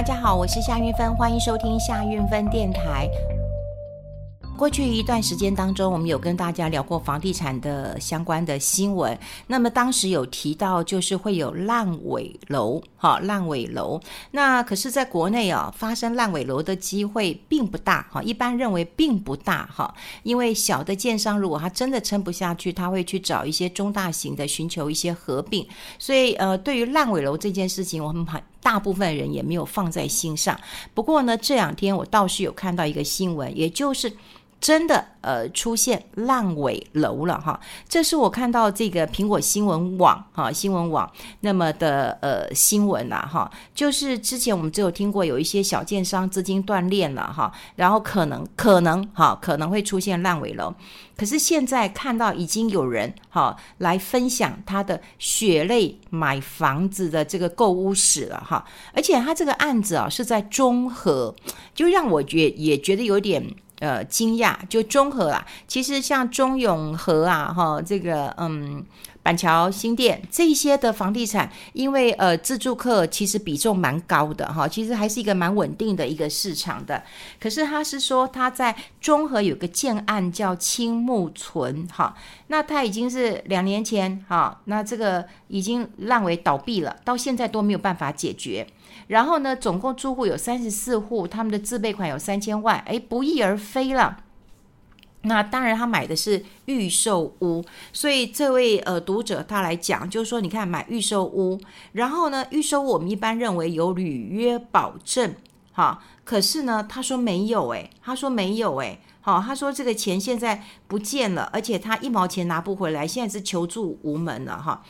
大家好，我是夏运芬，欢迎收听夏运芬电台。过去一段时间当中，我们有跟大家聊过房地产的相关的新闻。那么当时有提到，就是会有烂尾楼，哈，烂尾楼。那可是，在国内啊，发生烂尾楼的机会并不大，哈，一般认为并不大，哈，因为小的建商如果他真的撑不下去，他会去找一些中大型的，寻求一些合并。所以，呃，对于烂尾楼这件事情，我们很大部分人也没有放在心上。不过呢，这两天我倒是有看到一个新闻，也就是。真的，呃，出现烂尾楼了哈，这是我看到这个苹果新闻网哈，新闻网那么的呃新闻呐哈，就是之前我们只有听过有一些小建商资金断裂了哈，然后可能可能哈可能会出现烂尾楼，可是现在看到已经有人哈来分享他的血泪买房子的这个购物史了哈，而且他这个案子啊是在中和，就让我觉也觉得有点。呃，惊讶就综合啦。其实像中永和啊，哈，这个嗯，板桥新店这些的房地产，因为呃，自住客其实比重蛮高的哈，其实还是一个蛮稳定的一个市场的。可是他是说他在中和有个建案叫青木存哈，那他已经是两年前哈，那这个已经烂尾倒闭了，到现在都没有办法解决。然后呢，总共住户有三十四户，他们的自备款有三千万，哎，不翼而飞了。那当然，他买的是预售屋，所以这位呃读者他来讲，就是说，你看买预售屋，然后呢，预售屋我们一般认为有履约保证，哈，可是呢，他说没有，哎，他说没有，哎，好，他说这个钱现在不见了，而且他一毛钱拿不回来，现在是求助无门了，哈。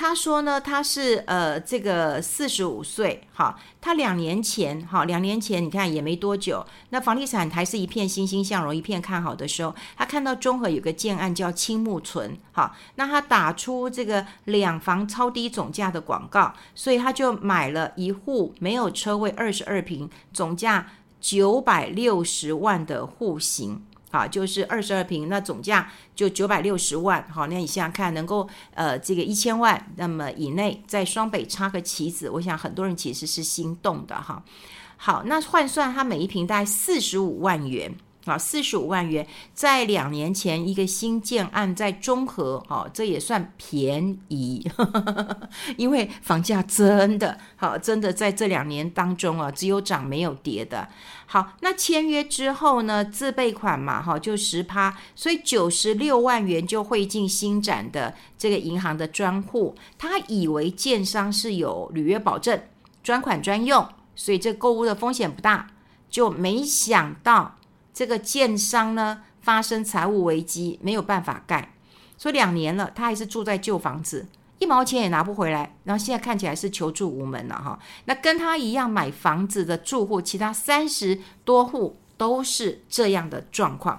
他说呢，他是呃这个四十五岁，哈，他两年前，哈，两年前你看也没多久，那房地产还是一片欣欣向荣、一片看好的时候，他看到中和有个建案叫青木存，哈，那他打出这个两房超低总价的广告，所以他就买了一户没有车位二十二平，总价九百六十万的户型。好，就是二十二瓶，那总价就九百六十万。好，那你想想看，能够呃这个一千万，那么以内在双北插个旗子，我想很多人其实是心动的哈。好，那换算它每一瓶大概四十五万元。啊，四十五万元，在两年前一个新建案在中和，哦，这也算便宜，呵呵，因为房价真的好，真的在这两年当中啊，只有涨没有跌的。好，那签约之后呢，自备款嘛，哈，就十趴，所以九十六万元就汇进新展的这个银行的专户。他以为建商是有履约保证，专款专用，所以这购物的风险不大，就没想到。这个建商呢，发生财务危机，没有办法盖，所以两年了，他还是住在旧房子，一毛钱也拿不回来，然后现在看起来是求助无门了哈。那跟他一样买房子的住户，其他三十多户都是这样的状况。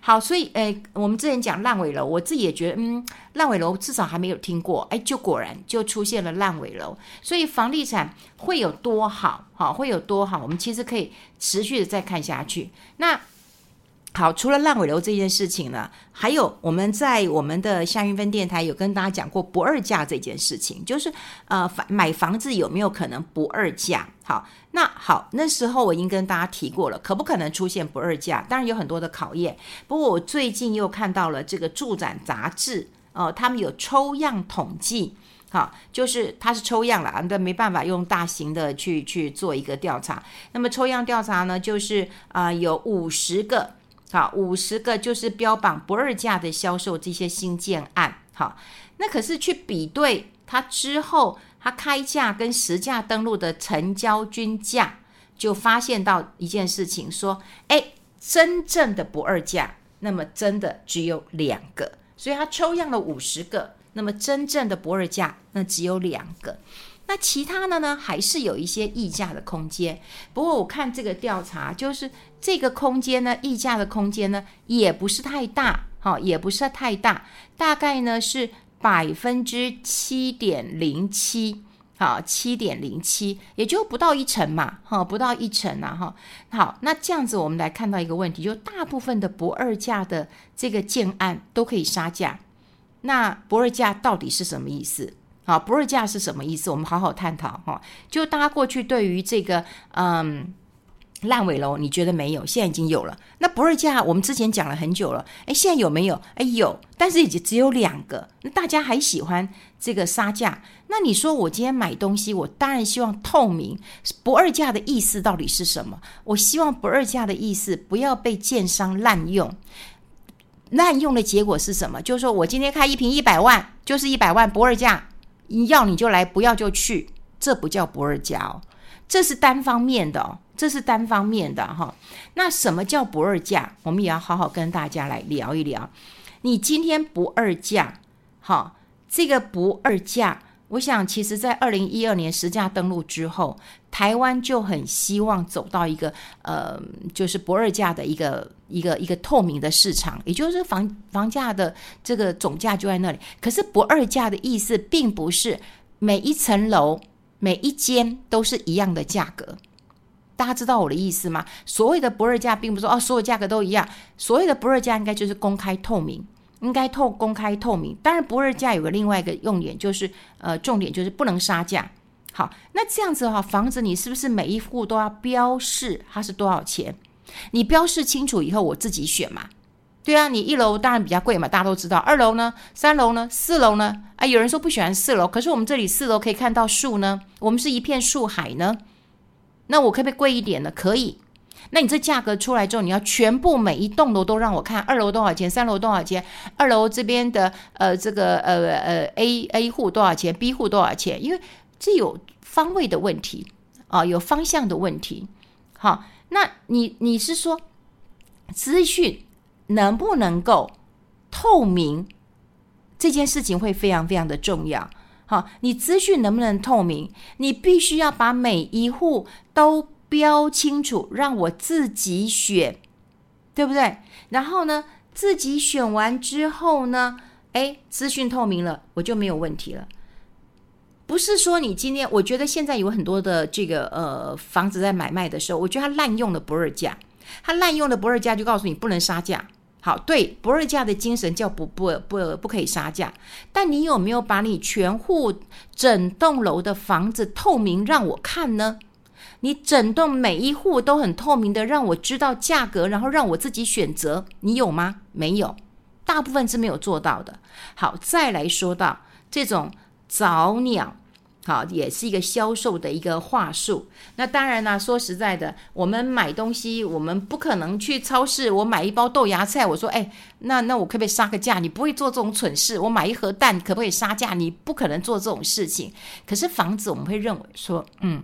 好，所以诶，我们之前讲烂尾楼，我自己也觉得，嗯，烂尾楼至少还没有听过，哎，就果然就出现了烂尾楼。所以房地产会有多好，好会有多好，我们其实可以持续的再看下去。那。好，除了烂尾楼这件事情呢，还有我们在我们的夏云芬电台有跟大家讲过不二价这件事情，就是呃，买房子有没有可能不二价？好，那好，那时候我已经跟大家提过了，可不可能出现不二价？当然有很多的考验。不过我最近又看到了这个住展杂志，哦、他们有抽样统计，好，就是它是抽样了，但没办法用大型的去去做一个调查。那么抽样调查呢，就是啊、有五十个。好，五十个就是标榜不二价的销售这些新建案，好，那可是去比对它之后，它开价跟实价登录的成交均价，就发现到一件事情，说，哎，真正的不二价，那么真的只有两个，所以它抽样了五十个，那么真正的不二价，那只有两个。那其他的呢，还是有一些溢价的空间。不过我看这个调查，就是这个空间呢，溢价的空间呢，也不是太大，哈，也不是太大，大概呢是百分之七点零七，好，七点零七，也就不到一成嘛，哈，不到一成啊，哈。好，那这样子我们来看到一个问题，就大部分的不二价的这个建案都可以杀价，那不二价到底是什么意思？好，不二价是什么意思？我们好好探讨哈。就大家过去对于这个嗯烂尾楼，你觉得没有？现在已经有了。那不二价我们之前讲了很久了，哎，现在有没有？哎，有，但是已经只有两个。那大家还喜欢这个杀价？那你说我今天买东西，我当然希望透明。不二价的意思到底是什么？我希望不二价的意思不要被建商滥用。滥用的结果是什么？就是说我今天开一瓶一百万，就是一百万不二价。你要你就来，不要就去，这不叫不二价哦，这是单方面的哦，这是单方面的哈。那什么叫不二价？我们也要好好跟大家来聊一聊。你今天不二价，哈，这个不二价，我想其实在二零一二年实价登录之后，台湾就很希望走到一个呃，就是不二价的一个一个一个透明的市场，也就是房房价的这个总价就在那里。可是不二价的意思，并不是每一层楼每一间都是一样的价格。大家知道我的意思吗？所谓的不二价，并不是说哦，所有价格都一样。所谓的不二价，应该就是公开透明，应该透公开透明。当然，不二价有个另外一个用点，就是呃，重点就是不能杀价。好，那这样子的话，房子你是不是每一户都要标示它是多少钱？你标示清楚以后，我自己选嘛。对啊，你一楼当然比较贵嘛，大家都知道。二楼呢？三楼呢？四楼呢？啊，有人说不喜欢四楼，可是我们这里四楼可以看到树呢，我们是一片树海呢。那我可不可以贵一点呢？可以。那你这价格出来之后，你要全部每一栋楼都让我看，二楼多少钱？三楼多少钱？二楼这边的呃这个呃呃 A A 户多少钱？B 户多少钱？因为这有方位的问题啊，有方向的问题。好，那你你是说资讯能不能够透明？这件事情会非常非常的重要。好，你资讯能不能透明？你必须要把每一户都标清楚，让我自己选，对不对？然后呢，自己选完之后呢，哎，资讯透明了，我就没有问题了。不是说你今天，我觉得现在有很多的这个呃房子在买卖的时候，我觉得他滥用了不二价，他滥用了不二价，就告诉你不能杀价。好，对，不二价的精神叫不不不不可以杀价。但你有没有把你全户整栋楼的房子透明让我看呢？你整栋每一户都很透明的让我知道价格，然后让我自己选择，你有吗？没有，大部分是没有做到的。好，再来说到这种。早鸟，好，也是一个销售的一个话术。那当然呢，说实在的，我们买东西，我们不可能去超市，我买一包豆芽菜，我说，哎，那那我可不可以杀个价？你不会做这种蠢事。我买一盒蛋，可不可以杀价？你不可能做这种事情。可是房子，我们会认为说，嗯，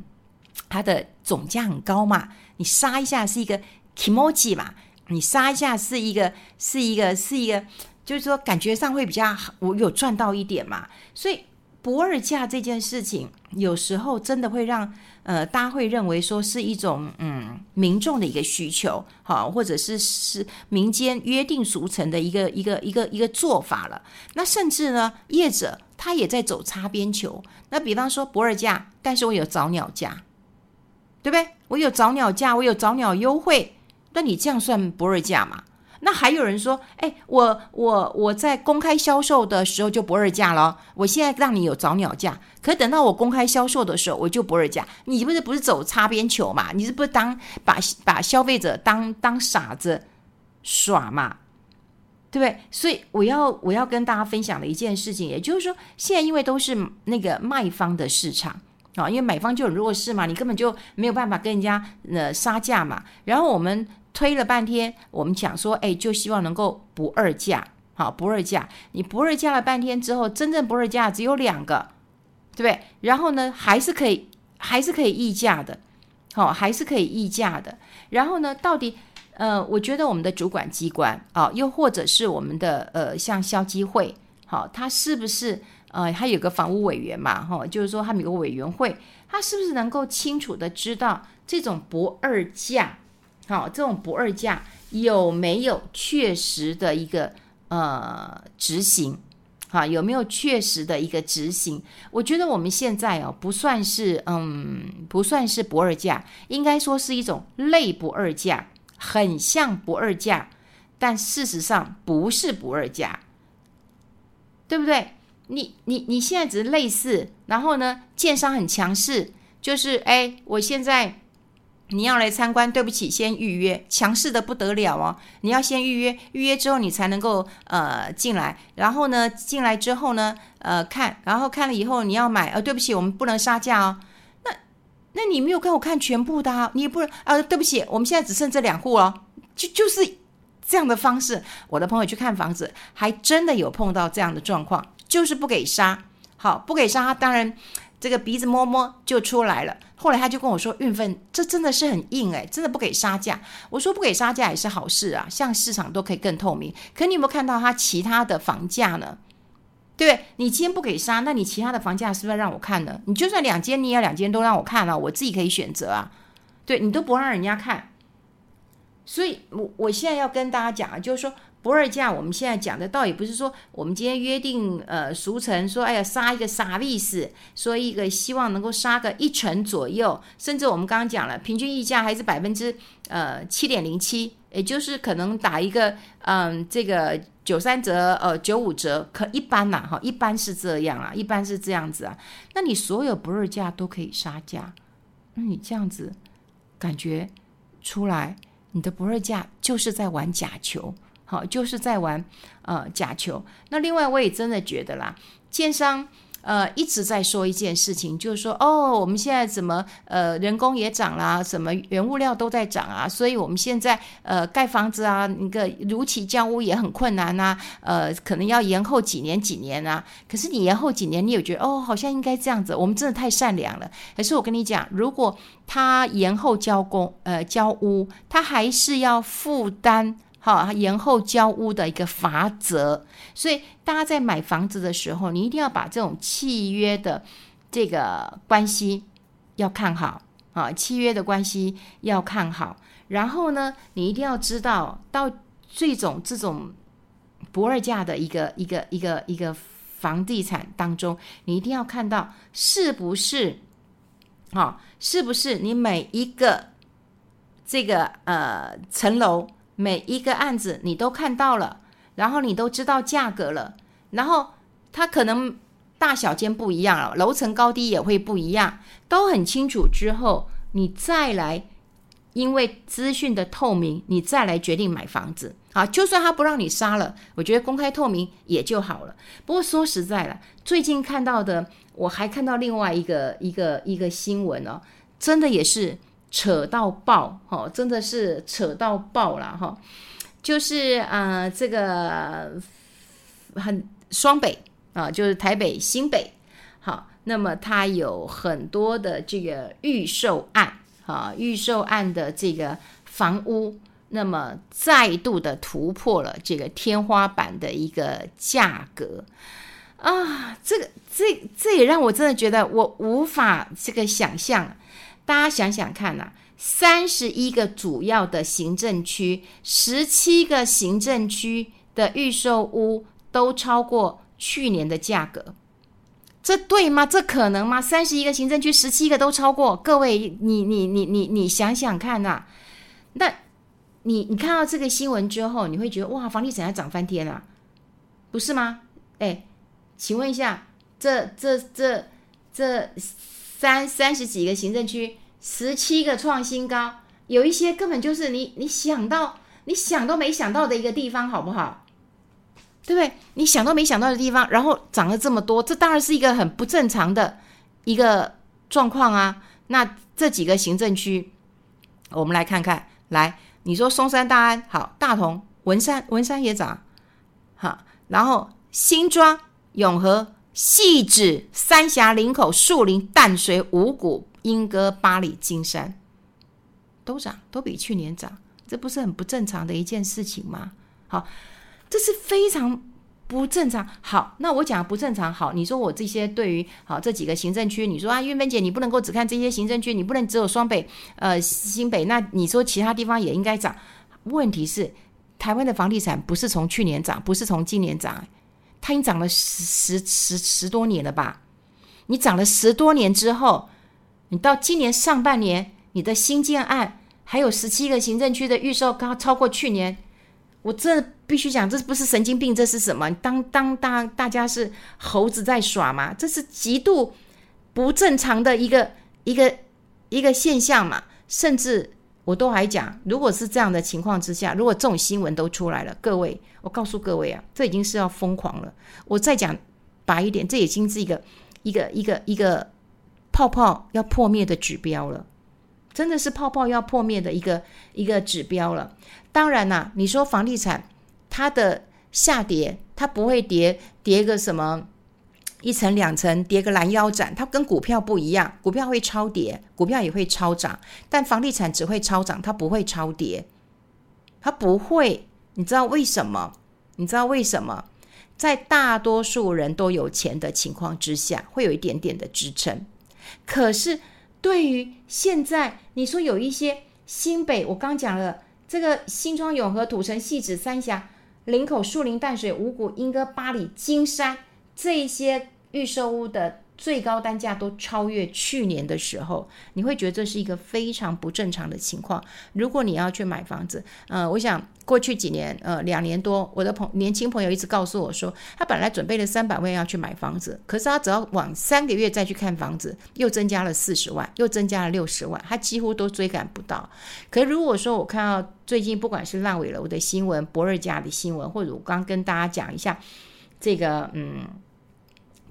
它的总价很高嘛，你杀一下是一个 kimochi 嘛，你杀一下是一个是一个是一个，就是说感觉上会比较好，我有赚到一点嘛，所以。不二价这件事情，有时候真的会让呃大家会认为说是一种嗯民众的一个需求，好，或者是是民间约定俗成的一个一个一个一个做法了。那甚至呢，业者他也在走擦边球。那比方说不二价，但是我有早鸟价，对不对？我有早鸟价，我有早鸟优惠，那你这样算不二价嘛？那还有人说，哎，我我我在公开销售的时候就不二价了，我现在让你有早鸟价，可等到我公开销售的时候我就不二价，你不是不是走擦边球嘛？你是不是当把把消费者当当傻子耍嘛？对不对？所以我要我要跟大家分享的一件事情，也就是说，现在因为都是那个卖方的市场啊，因为买方就很弱势嘛，你根本就没有办法跟人家呃杀价嘛，然后我们。推了半天，我们讲说，哎，就希望能够不二价，好，不二价。你不二价了半天之后，真正不二价只有两个，对不对？然后呢，还是可以，还是可以议价的，好，还是可以议价的。然后呢，到底，呃，我觉得我们的主管机关啊，又或者是我们的呃，像消基会，好，他是不是呃，他有个房屋委员嘛，哈，就是说他们有个委员会，他是不是能够清楚的知道这种不二价？好，这种不二价有没有确实的一个呃执行？好，有没有确实的一个执行？我觉得我们现在哦，不算是嗯，不算是不二价，应该说是一种类不二价，很像不二价，但事实上不是不二价，对不对？你你你现在只是类似，然后呢，建商很强势，就是哎，我现在你要来参观，对不起，先预约，强势的不得了哦，你要先预约，预约之后你才能够呃进来，然后呢，进来之后呢，呃看，然后看了以后你要买，呃，对不起，我们不能杀价哦，那那你没有给我看全部的啊，你也不能，呃，对不起，我们现在只剩这两户哦，就就是这样的方式，我的朋友去看房子，还真的有碰到这样的状况。就是不给杀，好，不给杀，他当然这个鼻子摸摸就出来了。后来他就跟我说：“运分，这真的是很硬诶，真的不给杀价。”我说：“不给杀价也是好事啊，像市场都可以更透明。可你有没有看到他其他的房价呢？对不对？你今天不给杀，那你其他的房价是不是要让我看呢？你就算两间，你也要两间都让我看了，我自己可以选择啊。对，你都不让人家看，所以我我现在要跟大家讲啊，就是说。不二价，我们现在讲的倒也不是说我们今天约定呃俗成说，哎呀杀一个啥意思？说一个希望能够杀个一成左右，甚至我们刚刚讲了，平均溢价还是百分之呃七点零七，也就是可能打一个嗯、这个九三折呃九五折，可一般呐哈，一般是这样啊，一般是这样子啊。那你所有不二价都可以杀价，那你这样子感觉出来，你的不二价就是在玩假球。好，就是在玩呃假球。那另外，我也真的觉得啦，建商呃一直在说一件事情，就是说哦，我们现在怎么呃人工也涨啦，什么原物料都在涨啊，所以我们现在呃盖房子啊，那个如期交屋也很困难呐，呃，可能要延后几年几年啊。可是你延后几年，你有觉得哦，好像应该这样子，我们真的太善良了。可是我跟你讲，如果他延后交工呃交屋，他还是要负担。好，延后交屋的一个法则，所以大家在买房子的时候，你一定要把这种契约的这个关系要看好啊，契约的关系要看好。然后呢，你一定要知道，到这种这种不二价的一个一个一个一个房地产当中，你一定要看到是不是，好，是不是你每一个这个呃层楼。每一个案子你都看到了，然后你都知道价格了，然后它可能大小间不一样了，楼层高低也会不一样，都很清楚之后，你再来，因为资讯的透明，你再来决定买房子啊。就算他不让你杀了，我觉得公开透明也就好了。不过说实在了，最近看到的，我还看到另外一个一个一个新闻哦，真的也是。扯到爆，哈，真的是扯到爆了，哈，就是啊、这个很双北啊，就是台北新北，好，那么它有很多的这个预售案，啊，预售案的这个房屋，那么再度的突破了这个天花板的一个价格啊，这个这这也让我真的觉得我无法这个想象。大家想想看呐、啊，三十一个主要的行政区，十七个行政区的预售屋都超过去年的价格，这对吗？这可能吗？三十一个行政区，十七个都超过，各位，你你你你你想想看呐、那你你看到这个新闻之后，你会觉得哇，房地产要涨翻天啊，不是吗？哎，请问一下，这这这这三三十几个行政区。十七个创新高，有一些根本就是你你想到你想都没想到的一个地方，好不好？对不对？你想都没想到的地方，然后涨了这么多，这当然是一个很不正常的一个状况啊。那这几个行政区，我们来看看，来，你说松山、大安好，大同、文山、文山也涨，好，然后新庄、永和、汐止、三峡、林口、树林、淡水、五股。莺歌、八里、金山都涨，都比去年涨，这不是很不正常的一件事情吗？好，这是非常不正常。好，那我讲不正常。好，你说我这些对于好这几个行政区，你说啊，玉芬姐，你不能够只看这些行政区，你不能只有双北、呃新北，那你说其他地方也应该涨？问题是，台湾的房地产不是从去年涨，不是从今年涨，它已经涨了十十十十多年了吧？你涨了十多年之后。你到今年上半年，你的新建案还有十七个行政区的预售高超过去年，我这必须讲，这不是神经病，这是什么？当当当，大家是猴子在耍吗？这是极度不正常的一个一个一个现象嘛。甚至我都还讲，如果是这样的情况之下，如果这种新闻都出来了，各位，我告诉各位啊，这已经是要疯狂了。我再讲白一点，这已经是一个一个一个一个泡泡要破灭的指标了。真的是泡泡要破灭的一个一个指标了。当然啦，你说房地产它的下跌，它不会跌跌个什么一层两层，跌个拦腰斩，它跟股票不一样，股票会超跌，股票也会超涨，但房地产只会超涨，它不会超跌，它不会。你知道为什么？你知道为什么？在大多数人都有钱的情况之下，会有一点点的支撑，可是。对于现在你说有一些新北，我刚讲了这个新庄、永和、土城、汐止、三峡、林口、树林、淡水、五股、莺歌、八里、金山这些预售屋的。最高单价都超越去年的时候，你会觉得这是一个非常不正常的情况。如果你要去买房子，呃，我想过去几年，呃，两年多，我的朋年轻朋友一直告诉我说，他本来准备了三百万要去买房子，可是他只要往三个月再去看房子，又增加了四十万，又增加了六十万，他几乎都追赶不到。可如果说我看到最近不管是烂尾楼的新闻、不二价的新闻，或者我刚跟大家讲一下这个，嗯。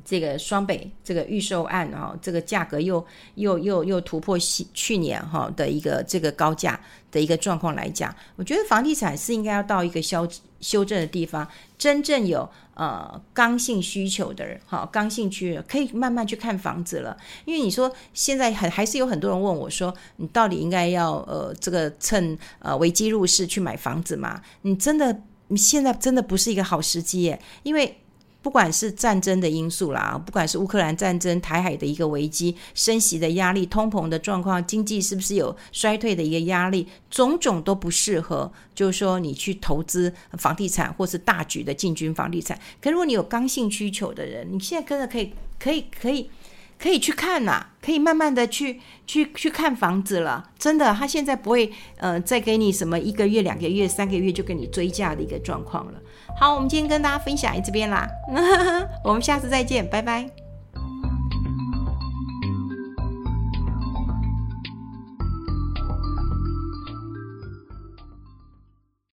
这个双北这个预售案啊，这个价格又又又又突破去年哈的一个这个高价的一个状况来讲，我觉得房地产是应该要到一个修修正的地方，真正有呃刚性需求的人哈，刚性需求可以慢慢去看房子了。因为你说现在还还是有很多人问我说，你到底应该要呃这个趁呃危机入市去买房子吗？你真的你现在真的不是一个好时机耶，因为。不管是战争的因素啦，不管是乌克兰战争、台海的一个危机、升息的压力、通膨的状况、经济是不是有衰退的一个压力，种种都不适合，就是说你去投资房地产或是大举的进军房地产。可如果你有刚性需求的人，你现在真的可以，可以，可以。可以去看呐、可以慢慢的去去去看房子了。真的，他现在不会呃再给你什么一个月、两个月、三个月就给你追价的一个状况了。好，我们今天跟大家分享这边啦，我们下次再见，拜拜。